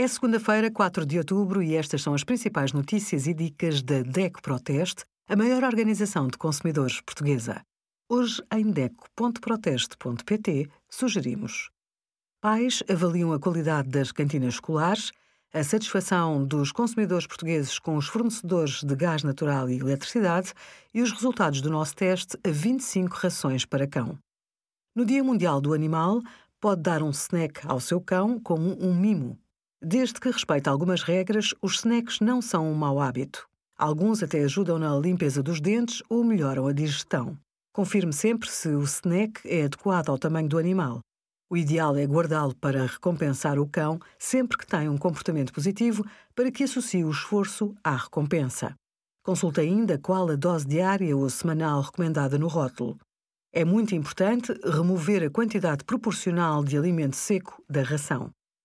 É segunda-feira, 4 de outubro, e estas são as principais notícias e dicas da DECO Proteste, a maior organização de consumidores portuguesa. Hoje, em DECO.proteste.pt, sugerimos: Pais avaliam a qualidade das cantinas escolares, a satisfação dos consumidores portugueses com os fornecedores de gás natural e eletricidade e os resultados do nosso teste a 25 rações para cão. No Dia Mundial do Animal, pode dar um snack ao seu cão como um mimo. Desde que respeite algumas regras, os snacks não são um mau hábito. Alguns até ajudam na limpeza dos dentes ou melhoram a digestão. Confirme sempre se o snack é adequado ao tamanho do animal. O ideal é guardá-lo para recompensar o cão sempre que tem um comportamento positivo para que associe o esforço à recompensa. Consulte ainda qual a dose diária ou semanal recomendada no rótulo. É muito importante remover a quantidade proporcional de alimento seco da ração.